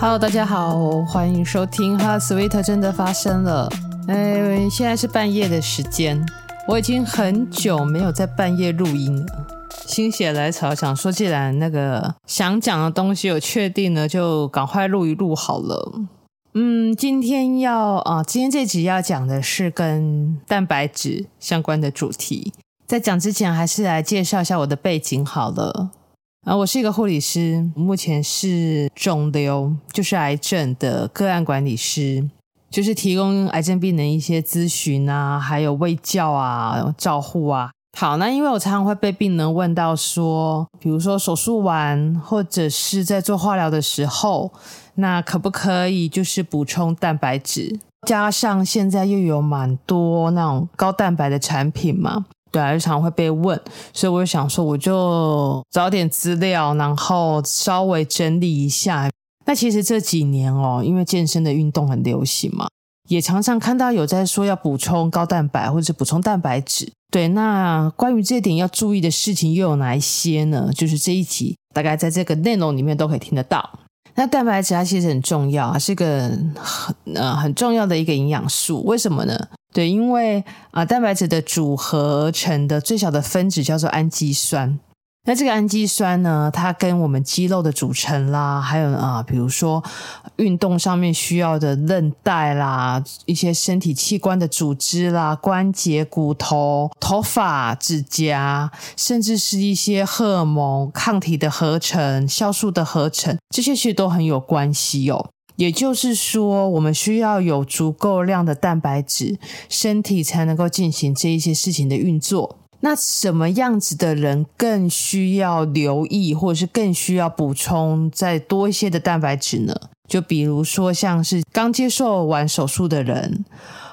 Hello，大家好，欢迎收听《HeartSweet 真的发生了》。哎，现在是半夜的时间，我已经很久没有在半夜录音了。心血来潮，想说既然那个想讲的东西有确定了，就赶快录一录好了。嗯，今天要啊，今天这集要讲的是跟蛋白质相关的主题。在讲之前，还是来介绍一下我的背景好了。啊，我是一个护理师，目前是肿瘤，就是癌症的个案管理师，就是提供癌症病人一些咨询啊，还有卫教啊、照护啊。好，那因为我常常会被病人问到说，比如说手术完或者是在做化疗的时候，那可不可以就是补充蛋白质？加上现在又有蛮多那种高蛋白的产品嘛。对啊，日常会被问，所以我就想说，我就找点资料，然后稍微整理一下。那其实这几年哦，因为健身的运动很流行嘛，也常常看到有在说要补充高蛋白或者是补充蛋白质。对，那关于这点要注意的事情又有哪一些呢？就是这一集大概在这个内容里面都可以听得到。那蛋白质它其实很重要，它是个很呃很重要的一个营养素。为什么呢？对，因为啊，蛋白质的组合成的最小的分子叫做氨基酸。那这个氨基酸呢，它跟我们肌肉的组成啦，还有啊，比如说运动上面需要的韧带啦，一些身体器官的组织啦，关节、骨头、头发、指甲，甚至是一些荷尔蒙、抗体的合成、酵素的合成，这些其实都很有关系哦。也就是说，我们需要有足够量的蛋白质，身体才能够进行这一些事情的运作。那什么样子的人更需要留意，或者是更需要补充再多一些的蛋白质呢？就比如说，像是刚接受完手术的人，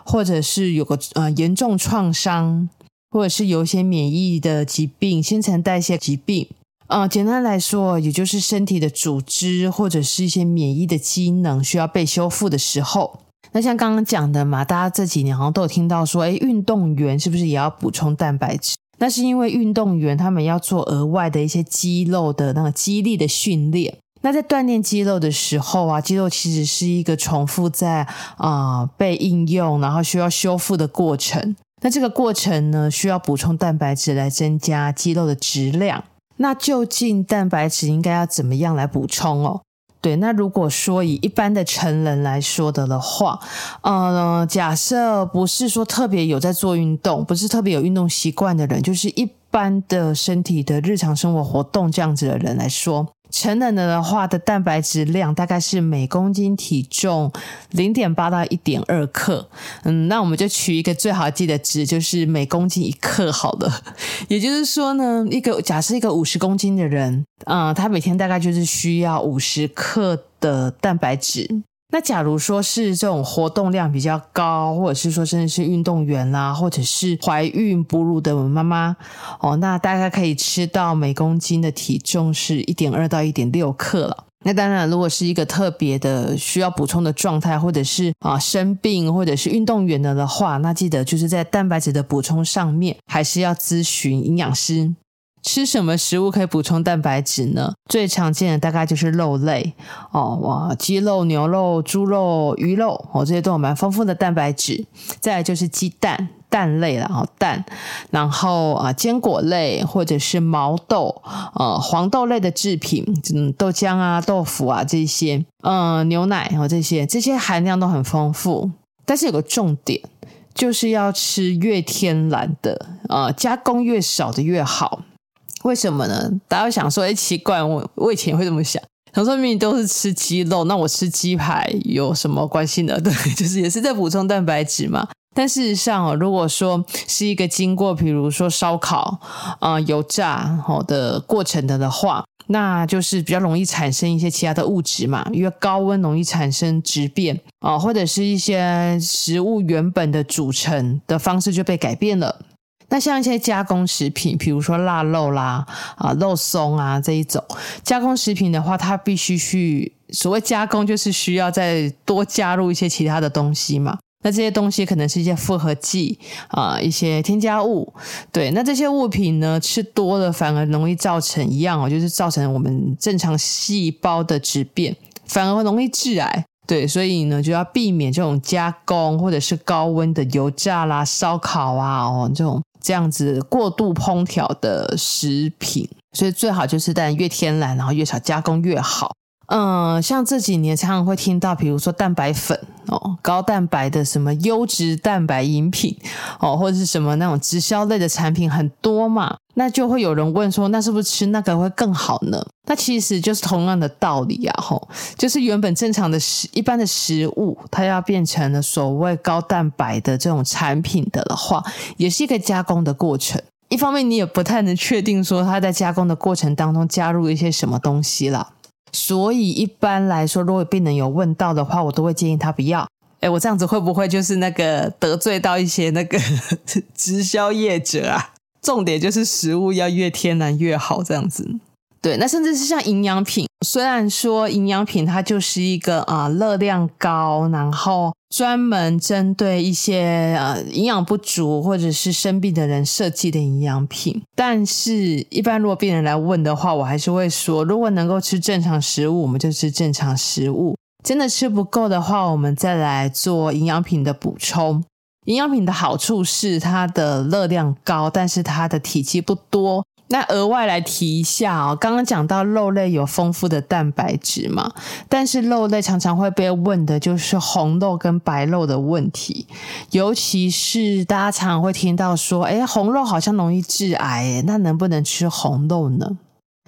或者是有个呃严重创伤，或者是有一些免疫的疾病、新陈代谢疾病。呃，简单来说，也就是身体的组织或者是一些免疫的机能需要被修复的时候。那像刚刚讲的嘛，大家这几年好像都有听到说，诶，运动员是不是也要补充蛋白质？那是因为运动员他们要做额外的一些肌肉的那个肌力的训练。那在锻炼肌肉的时候啊，肌肉其实是一个重复在啊、被应用，然后需要修复的过程。那这个过程呢，需要补充蛋白质来增加肌肉的质量。那究竟蛋白质应该要怎么样来补充哦？对，那如果说以一般的成人来说的的话，呃，假设不是说特别有在做运动，不是特别有运动习惯的人，就是一般的身体的日常生活活动这样子的人来说。成人的话的蛋白质量大概是每公斤体重零点八到一点二克，嗯，那我们就取一个最好记的值，就是每公斤一克好了。也就是说呢，一个假设一个五十公斤的人，嗯、他每天大概就是需要五十克的蛋白质。那假如说是这种活动量比较高，或者是说真的是运动员啦，或者是怀孕哺乳的妈妈哦，那大概可以吃到每公斤的体重是一点二到一点六克了。那当然，如果是一个特别的需要补充的状态，或者是啊生病，或者是运动员的的话，那记得就是在蛋白质的补充上面，还是要咨询营养师。吃什么食物可以补充蛋白质呢？最常见的大概就是肉类哦，哇，鸡肉、牛肉、猪肉、鱼肉哦，这些都有蛮丰富的蛋白质。再来就是鸡蛋、蛋类了，哦，蛋，然后啊，坚果类或者是毛豆、呃，黄豆类的制品，嗯，豆浆啊、豆腐啊这些，嗯、牛奶哦这些，这些含量都很丰富。但是有个重点，就是要吃越天然的，呃，加工越少的越好。为什么呢？大家会想说，哎，奇怪，我我以前会这么想。想说明明都是吃鸡肉，那我吃鸡排有什么关系呢？对，就是也是在补充蛋白质嘛。但事实上哦，如果说是一个经过，比如说烧烤啊、油炸好的过程的的话，那就是比较容易产生一些其他的物质嘛。因为高温容易产生质变啊、或者是一些食物原本的组成的方式就被改变了。那像一些加工食品，比如说腊肉啦、啊肉松啊这一种加工食品的话，它必须去所谓加工，就是需要再多加入一些其他的东西嘛。那这些东西可能是一些复合剂啊，一些添加物。对，那这些物品呢，吃多了反而容易造成一样哦，就是造成我们正常细胞的质变。反而容易致癌。对，所以呢，就要避免这种加工或者是高温的油炸啦、烧烤啊，哦，这种这样子过度烹调的食品。所以最好就是但越天然，然后越少加工越好。嗯，像这几年常常会听到，比如说蛋白粉哦，高蛋白的什么优质蛋白饮品哦，或者是什么那种直销类的产品很多嘛，那就会有人问说，那是不是吃那个会更好呢？那其实就是同样的道理啊，吼，就是原本正常的食一般的食物，它要变成了所谓高蛋白的这种产品的的话，也是一个加工的过程。一方面你也不太能确定说它在加工的过程当中加入一些什么东西了。所以一般来说，如果病人有问到的话，我都会建议他不要。哎，我这样子会不会就是那个得罪到一些那个 直销业者啊？重点就是食物要越天然越好，这样子。对，那甚至是像营养品，虽然说营养品它就是一个啊、呃、热量高，然后专门针对一些呃营养不足或者是生病的人设计的营养品，但是一般如果病人来问的话，我还是会说，如果能够吃正常食物，我们就吃正常食物；真的吃不够的话，我们再来做营养品的补充。营养品的好处是它的热量高，但是它的体积不多。那额外来提一下哦，刚刚讲到肉类有丰富的蛋白质嘛，但是肉类常常会被问的就是红肉跟白肉的问题，尤其是大家常常会听到说，诶，红肉好像容易致癌，诶，那能不能吃红肉呢？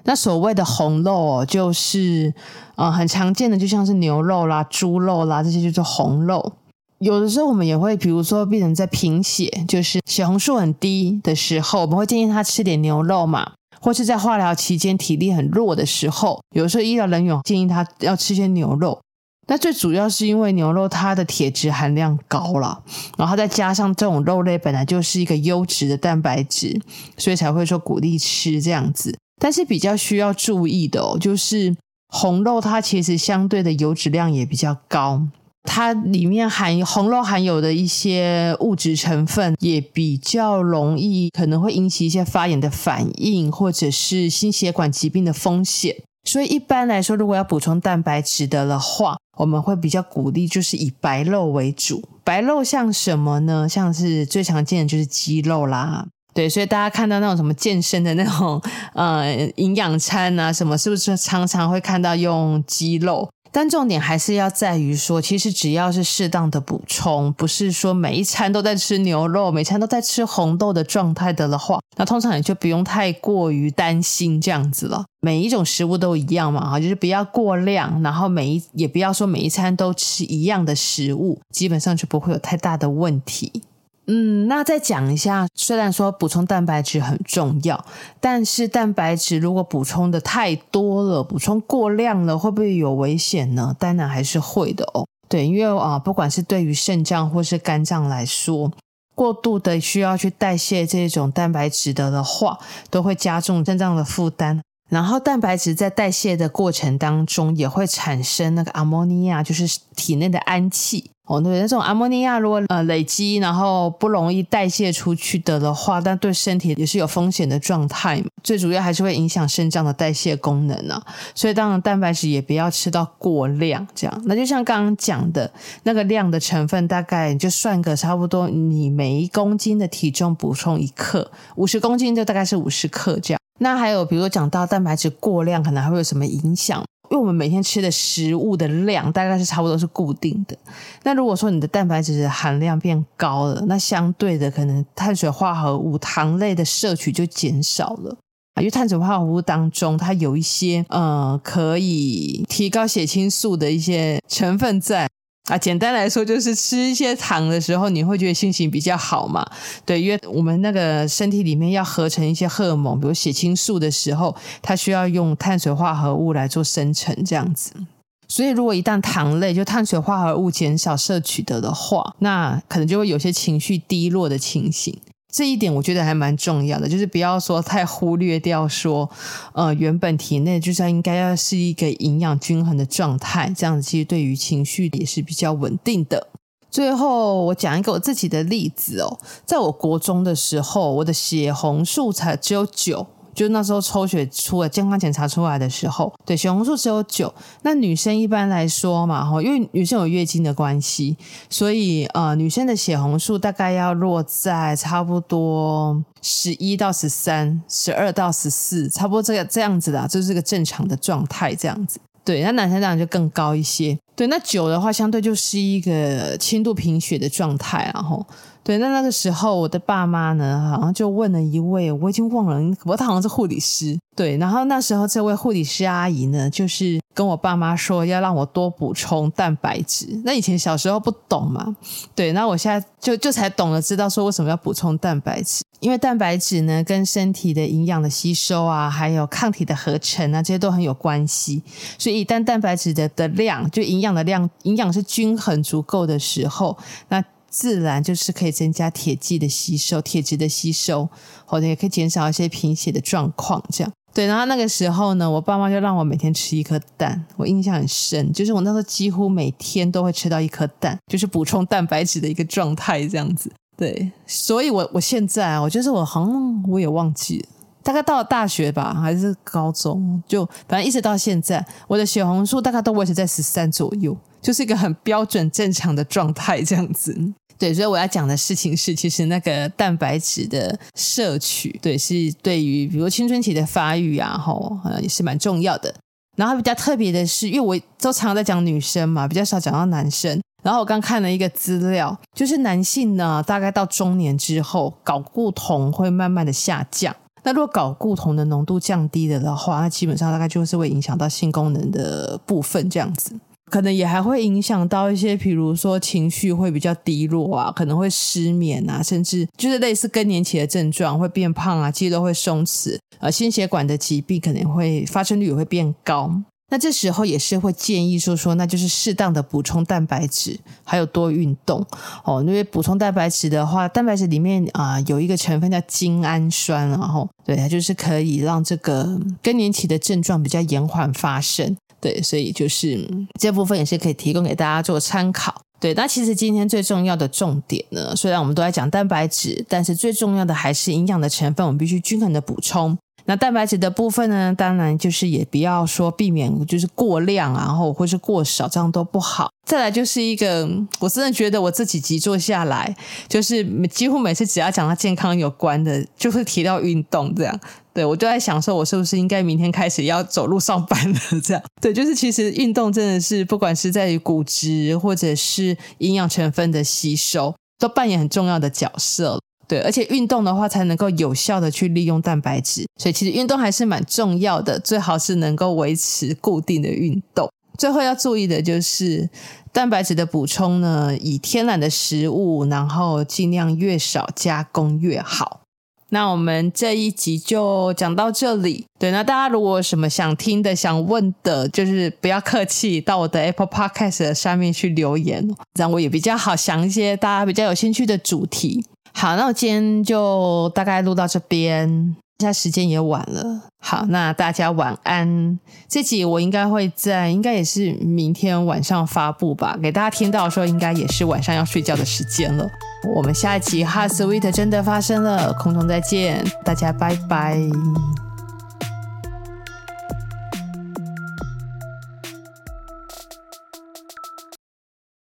那所谓的红肉哦，就是呃很常见的，就像是牛肉啦、猪肉啦，这些就是红肉。有的时候我们也会，比如说病人在贫血，就是血红素很低的时候，我们会建议他吃点牛肉嘛，或是在化疗期间体力很弱的时候，有的时候医疗人员建议他要吃些牛肉。那最主要是因为牛肉它的铁质含量高了，然后再加上这种肉类本来就是一个优质的蛋白质，所以才会说鼓励吃这样子。但是比较需要注意的哦，就是红肉它其实相对的油脂量也比较高。它里面含红肉含有的一些物质成分也比较容易，可能会引起一些发炎的反应，或者是心血管疾病的风险。所以一般来说，如果要补充蛋白质的的话，我们会比较鼓励就是以白肉为主。白肉像什么呢？像是最常见的就是鸡肉啦。对，所以大家看到那种什么健身的那种呃营养餐啊，什么是不是常常会看到用鸡肉？但重点还是要在于说，其实只要是适当的补充，不是说每一餐都在吃牛肉，每餐都在吃红豆的状态的的话，那通常也就不用太过于担心这样子了。每一种食物都一样嘛，哈，就是不要过量，然后每一也不要说每一餐都吃一样的食物，基本上就不会有太大的问题。嗯，那再讲一下，虽然说补充蛋白质很重要，但是蛋白质如果补充的太多了，补充过量了，会不会有危险呢？当然还是会的哦。对，因为啊，不管是对于肾脏或是肝脏来说，过度的需要去代谢这种蛋白质的的话，都会加重肾脏的负担。然后蛋白质在代谢的过程当中，也会产生那个阿摩尼亚，就是体内的氨气。哦，对，那种阿莫尼亚如果呃累积，然后不容易代谢出去的的话，但对身体也是有风险的状态。最主要还是会影响肾脏的代谢功能啊。所以当然蛋白质也不要吃到过量，这样。那就像刚刚讲的那个量的成分，大概就算个差不多，你每一公斤的体重补充一克，五十公斤就大概是五十克这样。那还有比如讲到蛋白质过量，可能还会有什么影响？因为我们每天吃的食物的量大概是差不多是固定的。那如果说你的蛋白质含量变高了，那相对的可能碳水化合物、糖类的摄取就减少了。因为碳水化合物当中它有一些呃可以提高血清素的一些成分在。啊，简单来说就是吃一些糖的时候，你会觉得心情比较好嘛？对，因为我们那个身体里面要合成一些荷尔蒙，比如血清素的时候，它需要用碳水化合物来做生成，这样子。所以，如果一旦糖类就碳水化合物减少摄取的的话，那可能就会有些情绪低落的情形。这一点我觉得还蛮重要的，就是不要说太忽略掉说，呃，原本体内就是应该要是一个营养均衡的状态，这样子其实对于情绪也是比较稳定的。最后我讲一个我自己的例子哦，在我国中的时候，我的血红素才只有九。就那时候抽血出了健康检查出来的时候，对，血红素只有九。那女生一般来说嘛，哈，因为女生有月经的关系，所以呃，女生的血红素大概要落在差不多十一到十三、十二到十四，差不多这个这样子的，就是个正常的状态，这样子。对，那男生当然就更高一些。对，那九的话，相对就是一个轻度贫血的状态，然后。对，那那个时候我的爸妈呢，好像就问了一位，我已经忘了，我他好像是护理师。对，然后那时候这位护理师阿姨呢，就是跟我爸妈说要让我多补充蛋白质。那以前小时候不懂嘛，对，那我现在就就才懂了，知道说为什么要补充蛋白质，因为蛋白质呢跟身体的营养的吸收啊，还有抗体的合成啊，这些都很有关系。所以一旦蛋白质的的量，就营养的量，营养是均衡足够的时候，那。自然就是可以增加铁剂的吸收、铁质的吸收，或者也可以减少一些贫血的状况。这样对，然后那个时候呢，我爸妈就让我每天吃一颗蛋，我印象很深，就是我那时候几乎每天都会吃到一颗蛋，就是补充蛋白质的一个状态，这样子。对，所以我我现在啊，我觉得我好像我也忘记了，大概到了大学吧，还是高中，就反正一直到现在，我的血红素大概都维持在十三左右，就是一个很标准正常的状态，这样子。对，所以我要讲的事情是，其实那个蛋白质的摄取，对，是对于比如青春期的发育啊，吼，呃，也是蛮重要的。然后比较特别的是，因为我都常常在讲女生嘛，比较少讲到男生。然后我刚看了一个资料，就是男性呢，大概到中年之后，睾固酮会慢慢的下降。那如果睾固酮的浓度降低了的话，那基本上大概就是会影响到性功能的部分，这样子。可能也还会影响到一些，比如说情绪会比较低落啊，可能会失眠啊，甚至就是类似更年期的症状，会变胖啊，肌肉会松弛，呃，心血管的疾病可能会发生率也会变高。那这时候也是会建议说说，那就是适当的补充蛋白质，还有多运动哦。因为补充蛋白质的话，蛋白质里面啊、有一个成分叫精氨酸，然后对它就是可以让这个更年期的症状比较延缓发生。对，所以就是这部分也是可以提供给大家做参考。对，那其实今天最重要的重点呢，虽然我们都在讲蛋白质，但是最重要的还是营养的成分，我们必须均衡的补充。那蛋白质的部分呢，当然就是也不要说避免就是过量啊，然后或是过少，这样都不好。再来就是一个，我真的觉得我这几集做下来，就是几乎每次只要讲到健康有关的，就会提到运动这样。对，我就在想说，我是不是应该明天开始要走路上班了？这样。对，就是其实运动真的是不管是在于骨质或者是营养成分的吸收，都扮演很重要的角色。对，而且运动的话才能够有效的去利用蛋白质，所以其实运动还是蛮重要的，最好是能够维持固定的运动。最后要注意的就是蛋白质的补充呢，以天然的食物，然后尽量越少加工越好。那我们这一集就讲到这里。对，那大家如果有什么想听的、想问的，就是不要客气，到我的 Apple Podcast 上面去留言，这样我也比较好想一些大家比较有兴趣的主题。好，那我今天就大概录到这边，现在时间也晚了。好，那大家晚安。这集我应该会在，应该也是明天晚上发布吧，给大家听到的时候，应该也是晚上要睡觉的时间了。我们下一集 Heart Sweet 真的发生了，空中再见，大家拜拜。